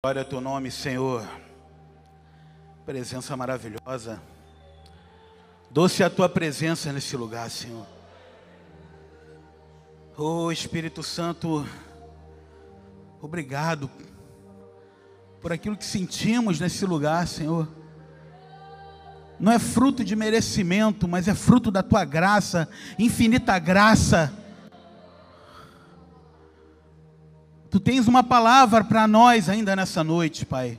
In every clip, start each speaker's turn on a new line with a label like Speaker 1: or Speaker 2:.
Speaker 1: Glória ao teu nome, Senhor. Presença maravilhosa. Doce a tua presença nesse lugar, Senhor. Oh Espírito Santo, obrigado por aquilo que sentimos nesse lugar, Senhor. Não é fruto de merecimento, mas é fruto da tua graça, infinita graça. Tu tens uma palavra para nós ainda nessa noite, Pai.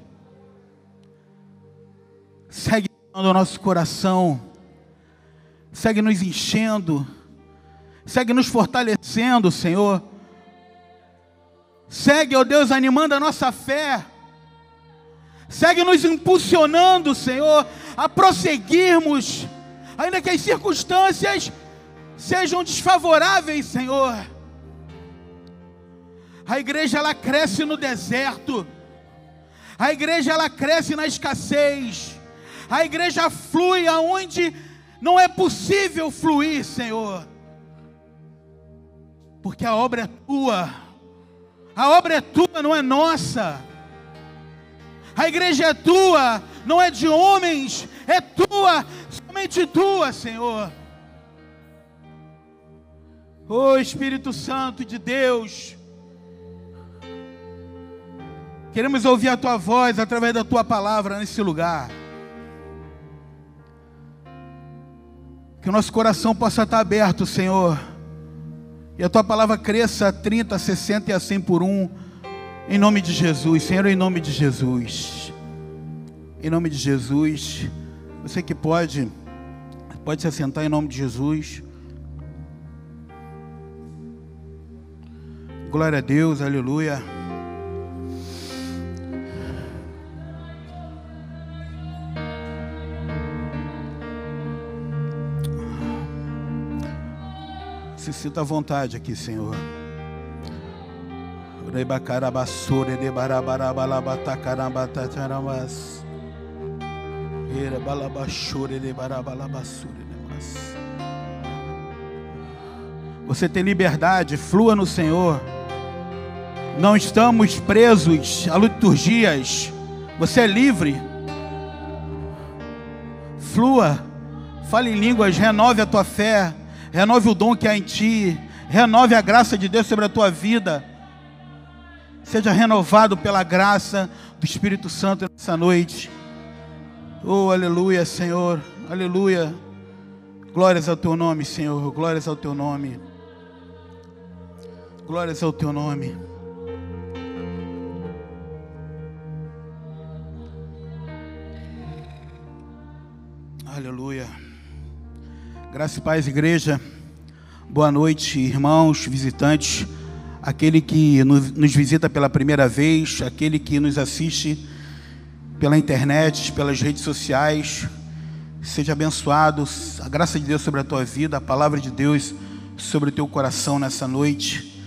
Speaker 1: Segue o nosso coração, segue nos enchendo, segue nos fortalecendo, Senhor. Segue, ó Deus, animando a nossa fé. Segue nos impulsionando, Senhor, a prosseguirmos, ainda que as circunstâncias sejam desfavoráveis, Senhor. A igreja ela cresce no deserto. A igreja ela cresce na escassez. A igreja flui aonde não é possível fluir, Senhor. Porque a obra é tua. A obra é tua, não é nossa. A igreja é tua, não é de homens, é tua, somente tua, Senhor. Oh Espírito Santo de Deus, queremos ouvir a tua voz através da tua palavra nesse lugar. Que o nosso coração possa estar aberto, Senhor. E a tua palavra cresça a 30, 60 e a 100 por um. Em nome de Jesus, Senhor, em nome de Jesus. Em nome de Jesus. Você que pode, pode se assentar em nome de Jesus. Glória a Deus, aleluia. Se sinta à vontade aqui, Senhor. De. Erebalabashure de. Você tem liberdade, flua no Senhor. Não estamos presos a liturgias. Você é livre. Flua. Fale em línguas, renove a tua fé, renove o dom que há em ti, renove a graça de Deus sobre a tua vida. Seja renovado pela graça do Espírito Santo nessa noite. Oh, aleluia, Senhor. Aleluia. Glórias ao teu nome, Senhor. Glórias ao teu nome. Glórias ao teu nome. Aleluia. Graça e paz, igreja. Boa noite, irmãos, visitantes aquele que nos visita pela primeira vez, aquele que nos assiste pela internet, pelas redes sociais. Seja abençoado, a graça de Deus sobre a tua vida, a palavra de Deus sobre o teu coração nessa noite.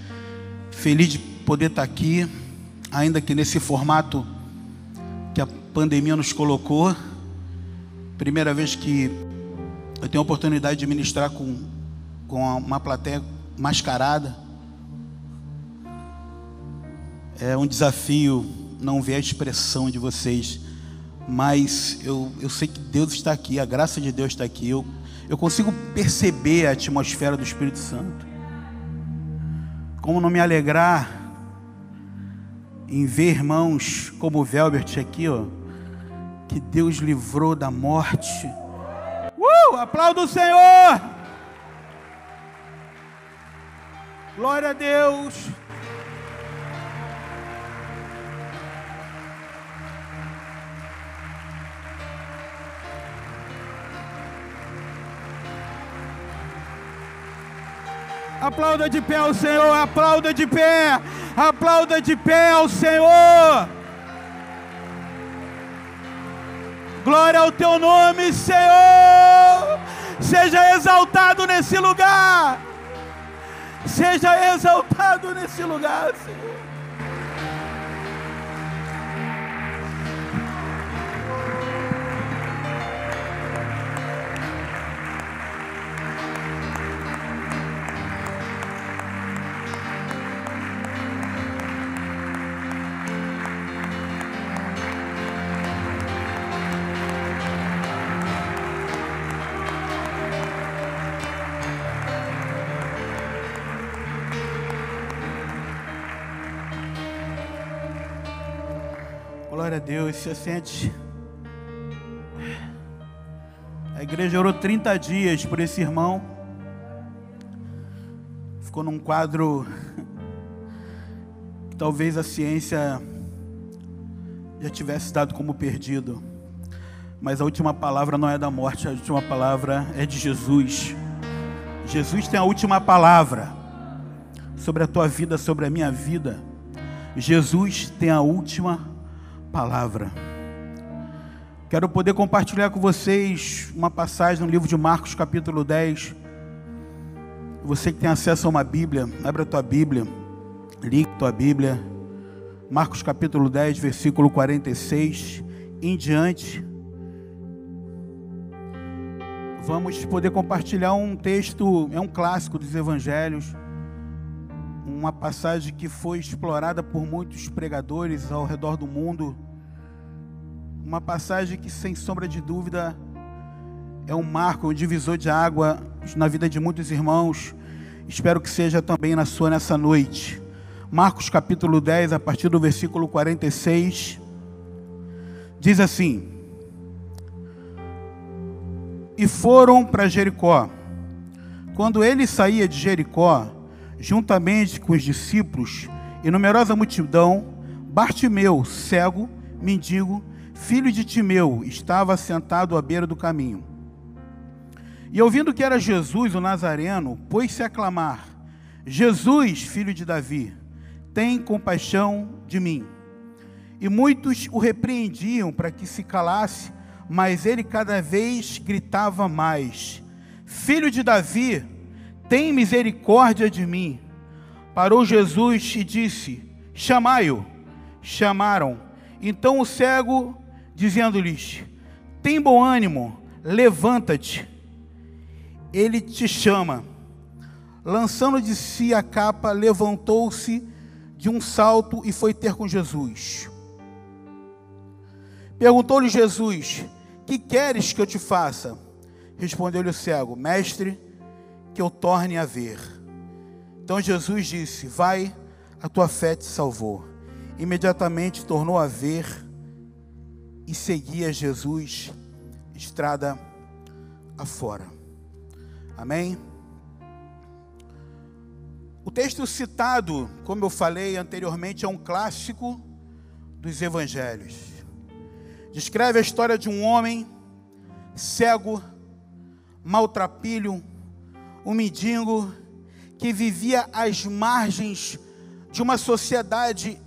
Speaker 1: Feliz de poder estar aqui, ainda que nesse formato que a pandemia nos colocou. Primeira vez que eu tenho a oportunidade de ministrar com, com uma plateia mascarada. É um desafio não ver a expressão de vocês, mas eu, eu sei que Deus está aqui, a graça de Deus está aqui. Eu, eu consigo perceber a atmosfera do Espírito Santo. Como não me alegrar em ver irmãos como o Velbert aqui, ó, que Deus livrou da morte. Uh! Aplauda o Senhor! Glória a Deus! Aplauda de pé ao Senhor, aplauda de pé, aplauda de pé ao Senhor. Glória ao teu nome, Senhor. Seja exaltado nesse lugar. Seja exaltado nesse lugar, Senhor. Glória a Deus, se sente. A igreja orou 30 dias por esse irmão. Ficou num quadro que talvez a ciência já tivesse dado como perdido. Mas a última palavra não é da morte, a última palavra é de Jesus. Jesus tem a última palavra sobre a tua vida, sobre a minha vida. Jesus tem a última palavra. Quero poder compartilhar com vocês uma passagem no livro de Marcos, capítulo 10. Você que tem acesso a uma Bíblia, abra a tua Bíblia, ligue a tua Bíblia. Marcos, capítulo 10, versículo 46 em diante. Vamos poder compartilhar um texto, é um clássico dos evangelhos, uma passagem que foi explorada por muitos pregadores ao redor do mundo uma passagem que, sem sombra de dúvida, é um marco, um divisor de água na vida de muitos irmãos. Espero que seja também na sua nessa noite. Marcos capítulo 10, a partir do versículo 46, diz assim: E foram para Jericó. Quando ele saía de Jericó, juntamente com os discípulos e numerosa multidão, Bartimeu, cego, mendigo, filho de Timeu, estava sentado à beira do caminho. E ouvindo que era Jesus, o Nazareno, pôs-se a clamar: Jesus, filho de Davi, tem compaixão de mim. E muitos o repreendiam para que se calasse, mas ele cada vez gritava mais: Filho de Davi, tem misericórdia de mim. Parou Jesus e disse: Chamai-o. Chamaram. Então o cego dizendo-lhes: Tem bom ânimo, levanta-te. Ele te chama. Lançando de si a capa, levantou-se de um salto e foi ter com Jesus. Perguntou-lhe Jesus: Que queres que eu te faça? Respondeu-lhe o cego: Mestre, que eu torne a ver. Então Jesus disse: Vai, a tua fé te salvou. Imediatamente tornou a ver e seguia Jesus estrada afora. Amém? O texto citado, como eu falei anteriormente, é um clássico dos evangelhos. Descreve a história de um homem cego, maltrapilho, um mendigo que vivia às margens de uma sociedade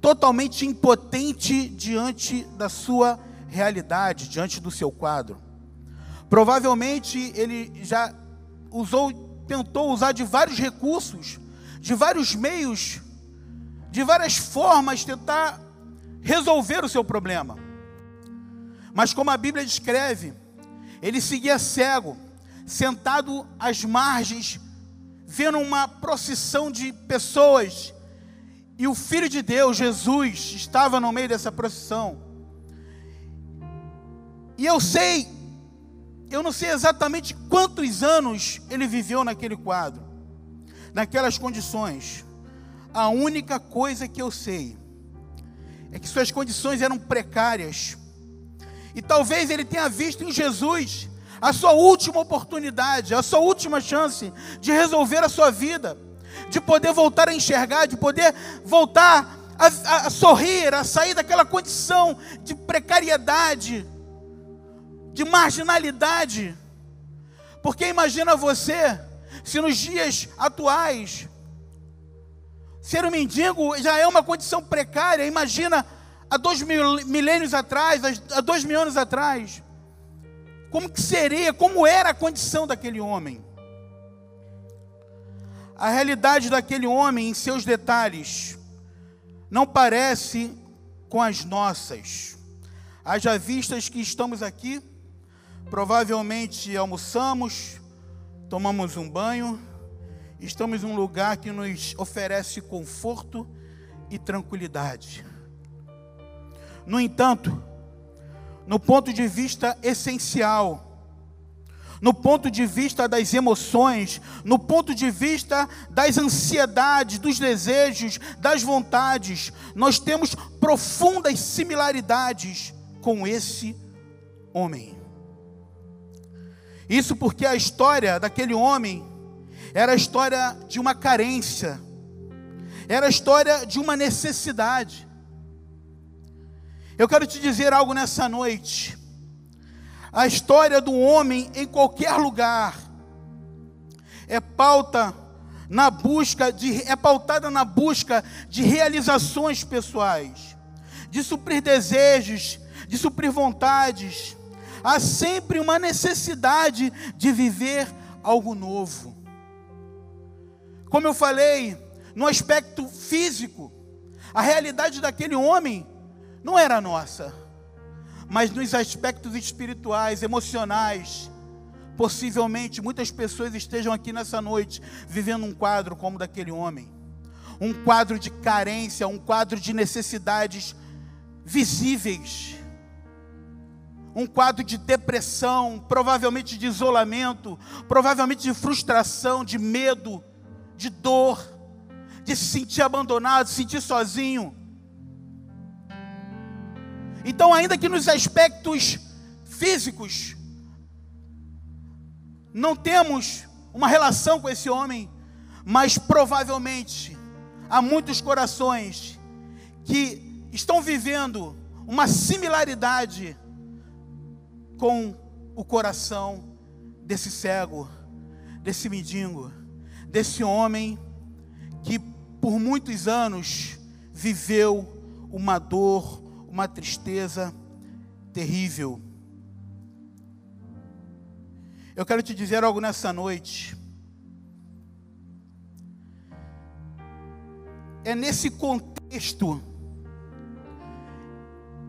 Speaker 1: totalmente impotente diante da sua realidade, diante do seu quadro. Provavelmente ele já usou, tentou usar de vários recursos, de vários meios, de várias formas tentar resolver o seu problema. Mas como a Bíblia descreve, ele seguia cego, sentado às margens, vendo uma procissão de pessoas e o Filho de Deus, Jesus, estava no meio dessa procissão. E eu sei, eu não sei exatamente quantos anos ele viveu naquele quadro, naquelas condições. A única coisa que eu sei é que suas condições eram precárias. E talvez ele tenha visto em Jesus a sua última oportunidade, a sua última chance de resolver a sua vida de poder voltar a enxergar, de poder voltar a, a, sorrir, a sair daquela condição de precariedade, de marginalidade. Porque imagina você, se nos dias atuais, ser um mendigo já é uma condição precária, imagina há dois mil, milênios atrás, há dois mil anos atrás, como que seria, como era a condição daquele homem a realidade daquele homem em seus detalhes não parece com as nossas. Haja vistas que estamos aqui, provavelmente almoçamos, tomamos um banho, estamos em um lugar que nos oferece conforto e tranquilidade. No entanto, no ponto de vista essencial, no ponto de vista das emoções, no ponto de vista das ansiedades, dos desejos, das vontades. Nós temos profundas similaridades com esse homem. Isso porque a história daquele homem era a história de uma carência, era a história de uma necessidade. Eu quero te dizer algo nessa noite. A história do homem em qualquer lugar é pauta na busca de é pautada na busca de realizações pessoais, de suprir desejos, de suprir vontades. Há sempre uma necessidade de viver algo novo. Como eu falei, no aspecto físico, a realidade daquele homem não era nossa, mas nos aspectos espirituais, emocionais, possivelmente muitas pessoas estejam aqui nessa noite vivendo um quadro como daquele homem, um quadro de carência, um quadro de necessidades visíveis, um quadro de depressão, provavelmente de isolamento, provavelmente de frustração, de medo, de dor, de se sentir abandonado, se sentir sozinho. Então, ainda que nos aspectos físicos, não temos uma relação com esse homem, mas provavelmente há muitos corações que estão vivendo uma similaridade com o coração desse cego, desse mendigo, desse homem que por muitos anos viveu uma dor, uma tristeza terrível. Eu quero te dizer algo nessa noite. É nesse contexto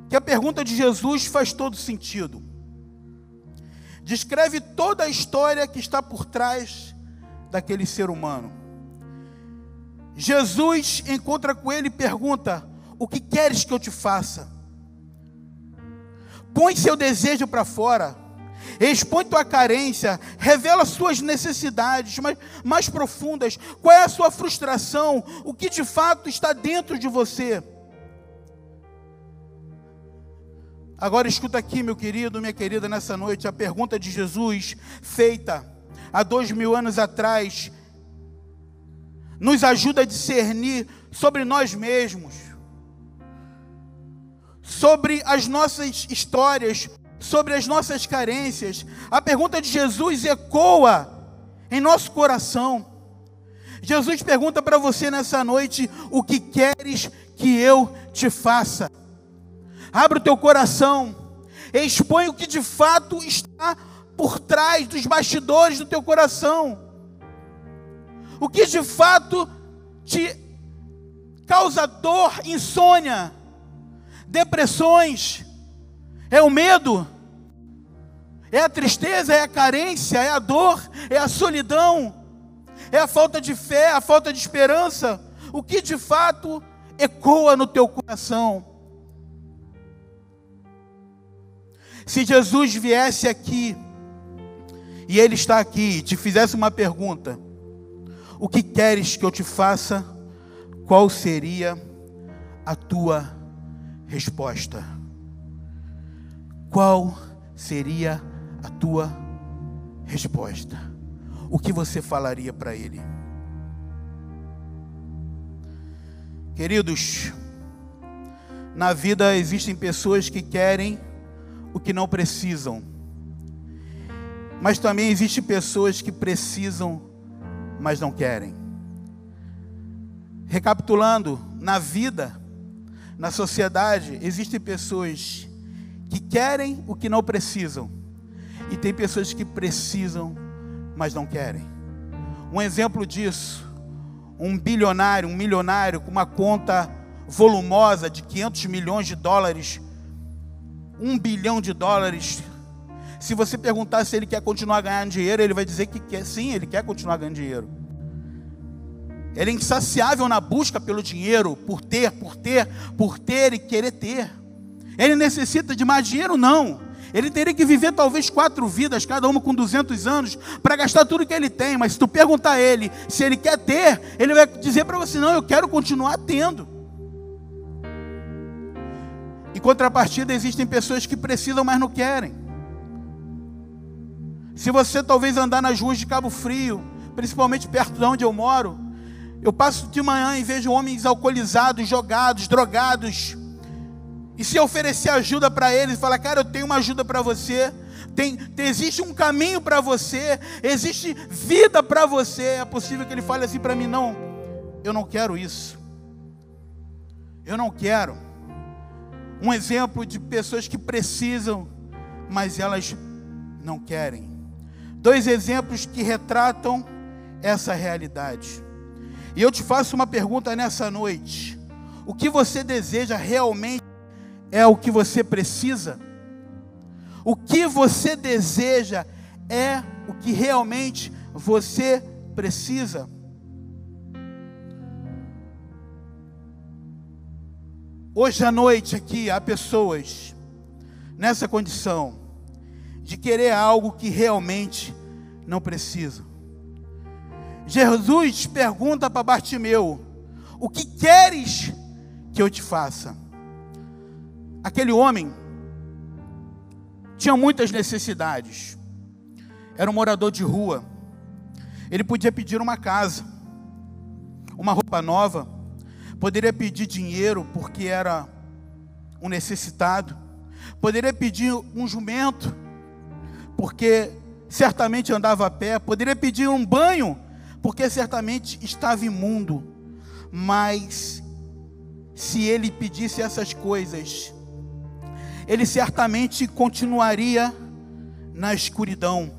Speaker 1: que a pergunta de Jesus faz todo sentido. Descreve toda a história que está por trás daquele ser humano. Jesus encontra com ele e pergunta: O que queres que eu te faça? Põe seu desejo para fora, expõe tua carência, revela suas necessidades mais, mais profundas. Qual é a sua frustração? O que de fato está dentro de você? Agora escuta aqui, meu querido, minha querida, nessa noite, a pergunta de Jesus, feita há dois mil anos atrás, nos ajuda a discernir sobre nós mesmos, sobre as nossas histórias, sobre as nossas carências. A pergunta de Jesus ecoa em nosso coração. Jesus pergunta para você nessa noite: o que queres que eu te faça? Abra o teu coração, expõe o que de fato está por trás dos bastidores do teu coração. O que de fato te causa dor, insônia, depressões, é o medo, é a tristeza, é a carência, é a dor, é a solidão, é a falta de fé, a falta de esperança. O que de fato ecoa no teu coração? Se Jesus viesse aqui, e Ele está aqui, e te fizesse uma pergunta: O que queres que eu te faça? Qual seria a tua resposta? Qual seria a tua resposta? O que você falaria para Ele? Queridos, na vida existem pessoas que querem o que não precisam. Mas também existem pessoas que precisam, mas não querem. Recapitulando, na vida, na sociedade, existem pessoas que querem o que não precisam, e tem pessoas que precisam, mas não querem. Um exemplo disso, um bilionário, um milionário com uma conta volumosa de 500 milhões de dólares um bilhão de dólares. Se você perguntar se ele quer continuar ganhando dinheiro, ele vai dizer que quer, sim, ele quer continuar ganhando dinheiro. Ele é insaciável na busca pelo dinheiro, por ter, por ter, por ter e querer ter. Ele necessita de mais dinheiro? Não. Ele teria que viver talvez quatro vidas, cada uma com 200 anos, para gastar tudo que ele tem. Mas se tu perguntar a ele se ele quer ter, ele vai dizer para você: não, eu quero continuar tendo. Em contrapartida, existem pessoas que precisam, mas não querem. Se você talvez andar nas ruas de Cabo Frio, principalmente perto de onde eu moro, eu passo de manhã e vejo homens alcoolizados, jogados, drogados. E se eu oferecer ajuda para eles, falar, cara, eu tenho uma ajuda para você, tem, existe um caminho para você, existe vida para você, é possível que ele fale assim para mim: não, eu não quero isso, eu não quero. Um exemplo de pessoas que precisam, mas elas não querem. Dois exemplos que retratam essa realidade. E eu te faço uma pergunta nessa noite: o que você deseja realmente é o que você precisa? O que você deseja é o que realmente você precisa? Hoje à noite aqui há pessoas nessa condição de querer algo que realmente não precisa. Jesus pergunta para Bartimeu: O que queres que eu te faça? Aquele homem tinha muitas necessidades. Era um morador de rua. Ele podia pedir uma casa, uma roupa nova, poderia pedir dinheiro porque era um necessitado, poderia pedir um jumento porque certamente andava a pé, poderia pedir um banho porque certamente estava imundo. Mas se ele pedisse essas coisas, ele certamente continuaria na escuridão,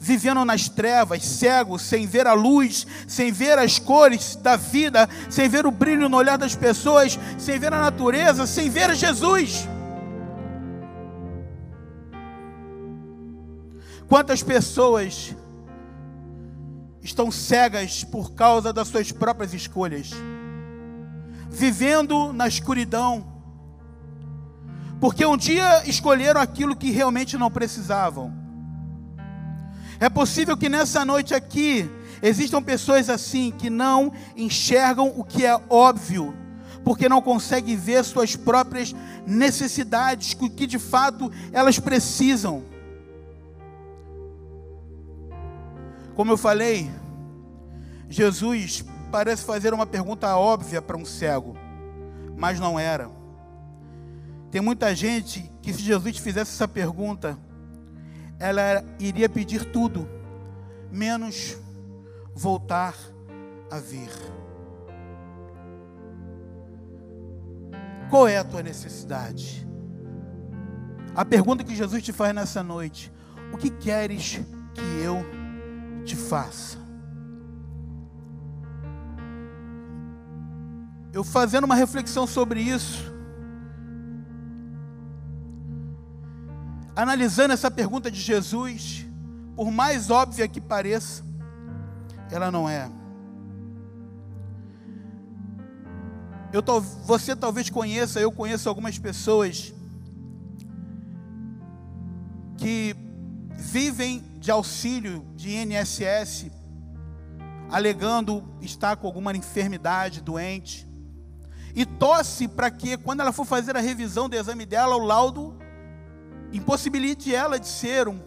Speaker 1: vivendo nas trevas, cego, sem ver a luz, sem ver as cores da vida, sem ver o brilho no olhar das pessoas, sem ver a natureza, sem ver Jesus. Quantas pessoas estão cegas por causa das suas próprias escolhas, vivendo na escuridão, porque um dia escolheram aquilo que realmente não precisavam. É possível que nessa noite aqui existam pessoas assim que não enxergam o que é óbvio, porque não conseguem ver suas próprias necessidades, o que de fato elas precisam. Como eu falei, Jesus parece fazer uma pergunta óbvia para um cego, mas não era. Tem muita gente que, se Jesus fizesse essa pergunta, ela iria pedir tudo, menos voltar a ver. Qual é a tua necessidade? A pergunta que Jesus te faz nessa noite: O que queres que eu te faça. Eu fazendo uma reflexão sobre isso, analisando essa pergunta de Jesus, por mais óbvia que pareça, ela não é. Eu, você talvez conheça, eu conheço algumas pessoas que vivem de auxílio de INSS, alegando estar com alguma enfermidade, doente, e tosse para que, quando ela for fazer a revisão do exame dela, o laudo impossibilite ela de ser um,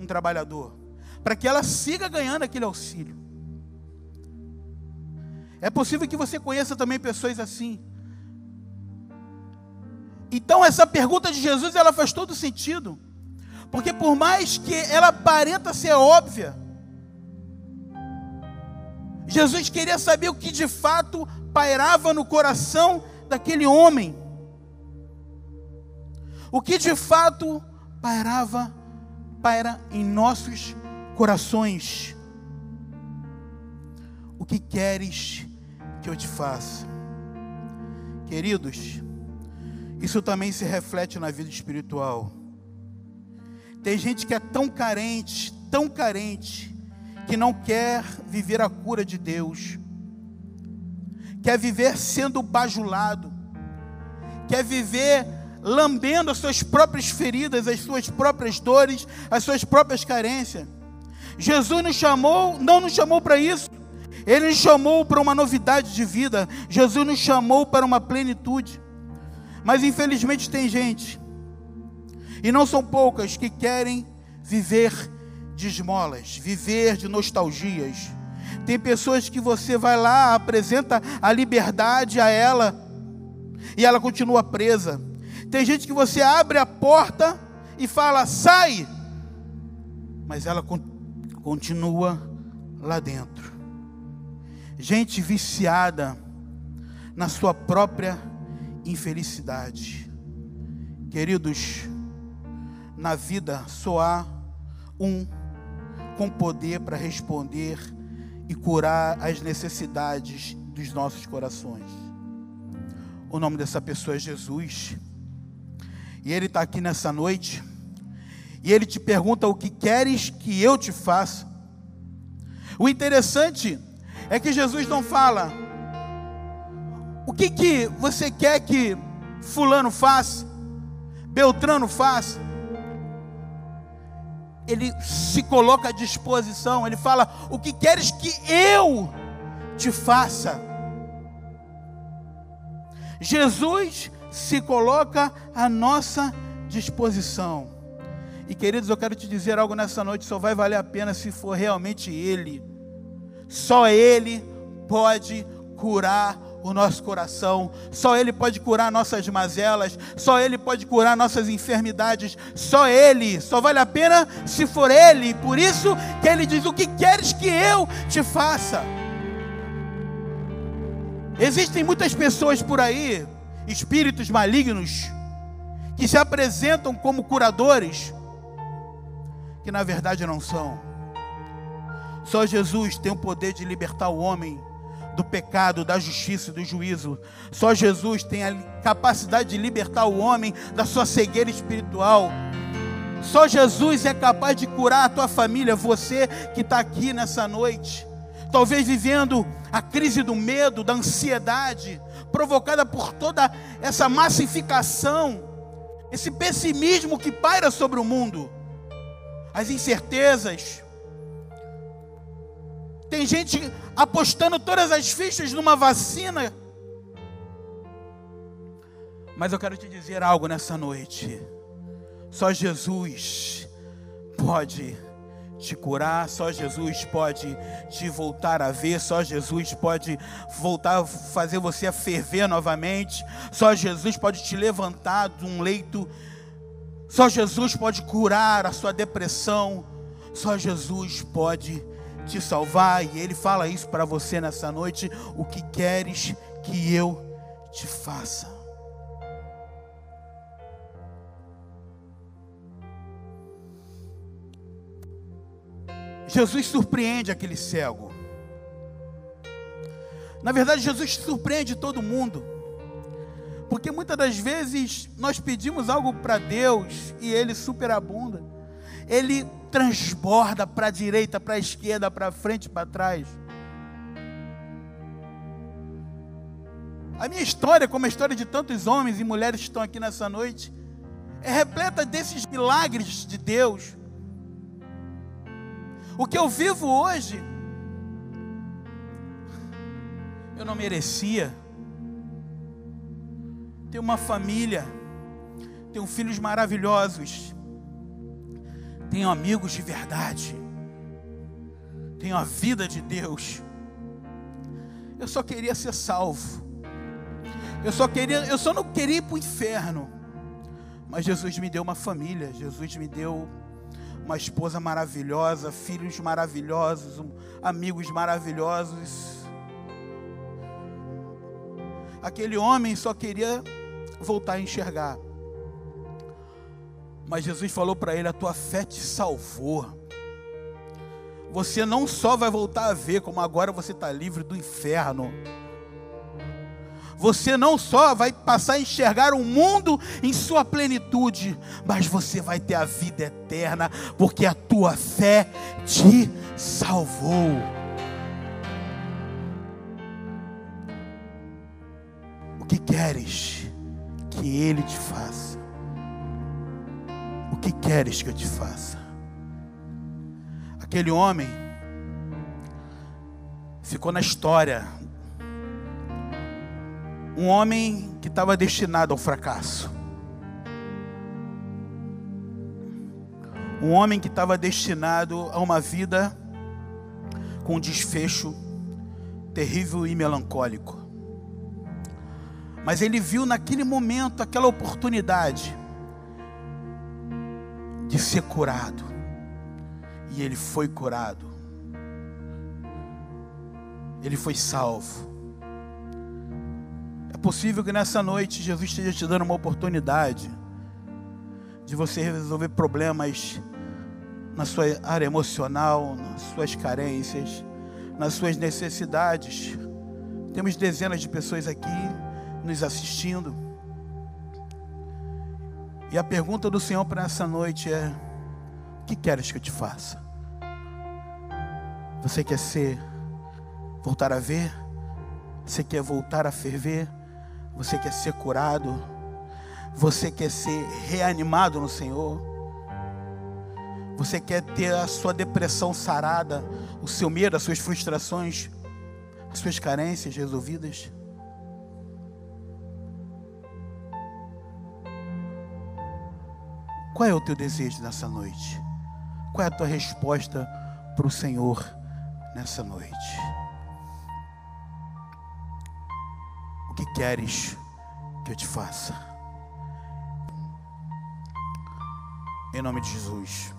Speaker 1: um trabalhador, para que ela siga ganhando aquele auxílio. É possível que você conheça também pessoas assim. Então essa pergunta de Jesus ela faz todo sentido. Porque por mais que ela aparenta ser óbvia, Jesus queria saber o que de fato pairava no coração daquele homem. O que de fato pairava, paira em nossos corações. O que queres que eu te faça? Queridos, isso também se reflete na vida espiritual. Tem gente que é tão carente, tão carente, que não quer viver a cura de Deus, quer viver sendo bajulado, quer viver lambendo as suas próprias feridas, as suas próprias dores, as suas próprias carências. Jesus nos chamou, não nos chamou para isso. Ele nos chamou para uma novidade de vida. Jesus nos chamou para uma plenitude. Mas infelizmente tem gente, e não são poucas, que querem viver de esmolas, viver de nostalgias. Tem pessoas que você vai lá, apresenta a liberdade a ela, e ela continua presa. Tem gente que você abre a porta e fala, sai, mas ela continua lá dentro. Gente viciada na sua própria infelicidade. Queridos, na vida só há um com poder para responder e curar as necessidades dos nossos corações. O nome dessa pessoa é Jesus. E Ele está aqui nessa noite. E Ele te pergunta: O que queres que eu te faça? O interessante é que Jesus não fala: O que, que você quer que Fulano faça? Beltrano faça? Ele se coloca à disposição, ele fala: O que queres que eu te faça? Jesus se coloca à nossa disposição. E queridos, eu quero te dizer algo nessa noite, só vai valer a pena se for realmente Ele. Só Ele pode curar o nosso coração, só Ele pode curar nossas mazelas, só Ele pode curar nossas enfermidades, só Ele, só vale a pena se for Ele. Por isso que Ele diz: O que queres que eu te faça? Existem muitas pessoas por aí, espíritos malignos, que se apresentam como curadores, que na verdade não são. Só Jesus tem o poder de libertar o homem do pecado, da justiça e do juízo. Só Jesus tem a capacidade de libertar o homem da sua cegueira espiritual. Só Jesus é capaz de curar a tua família, você que está aqui nessa noite talvez vivendo a crise do medo, da ansiedade, provocada por toda essa massificação, esse pessimismo que paira sobre o mundo, as incertezas. Tem gente apostando todas as fichas numa vacina. Mas eu quero te dizer algo nessa noite. Só Jesus pode te curar, só Jesus pode te voltar a ver, só Jesus pode voltar a fazer você a ferver novamente, só Jesus pode te levantar de um leito, só Jesus pode curar a sua depressão, só Jesus pode te salvar, e Ele fala isso para você nessa noite: o que queres que eu te faça? Jesus surpreende aquele cego. Na verdade, Jesus surpreende todo mundo. Porque muitas das vezes nós pedimos algo para Deus e Ele superabunda. Ele transborda para a direita, para a esquerda, para frente, para trás. A minha história, como a história de tantos homens e mulheres que estão aqui nessa noite, é repleta desses milagres de Deus. O que eu vivo hoje, eu não merecia. Tenho uma família, tenho filhos maravilhosos, tenho amigos de verdade, tenho a vida de Deus. Eu só queria ser salvo. Eu só queria, eu só não queria ir para o inferno. Mas Jesus me deu uma família, Jesus me deu uma esposa maravilhosa, filhos maravilhosos, amigos maravilhosos. Aquele homem só queria voltar a enxergar. Mas Jesus falou para ele: A tua fé te salvou. Você não só vai voltar a ver, como agora você está livre do inferno você não só vai passar a enxergar o mundo em sua plenitude, mas você vai ter a vida eterna, porque a tua fé te salvou. O que queres que Ele te faça? O que queres que eu te faça? Aquele homem ficou na história Um homem que estava destinado ao fracasso. Um homem que estava destinado a uma vida com desfecho terrível e melancólico. Mas ele viu naquele momento aquela oportunidade de ser curado. E ele foi curado. Ele foi salvo. É possível que nessa noite Jesus esteja te dando uma oportunidade de você resolver problemas na sua área emocional, nas suas carências, nas suas necessidades. Temos dezenas de pessoas aqui nos assistindo. E a pergunta do Senhor para essa noite é: O que queres que eu te faça? Você quer ser, voltar a ver? Você quer voltar a ferver? Você quer ser curado? Você quer ser reanimado no Senhor? Você quer ter a sua depressão sarada, o seu medo, as suas frustrações, as suas carências resolvidas? Qual é o teu desejo nessa noite? Qual é a tua resposta para o Senhor nessa noite? O que queres que eu te faça? Em nome de Jesus.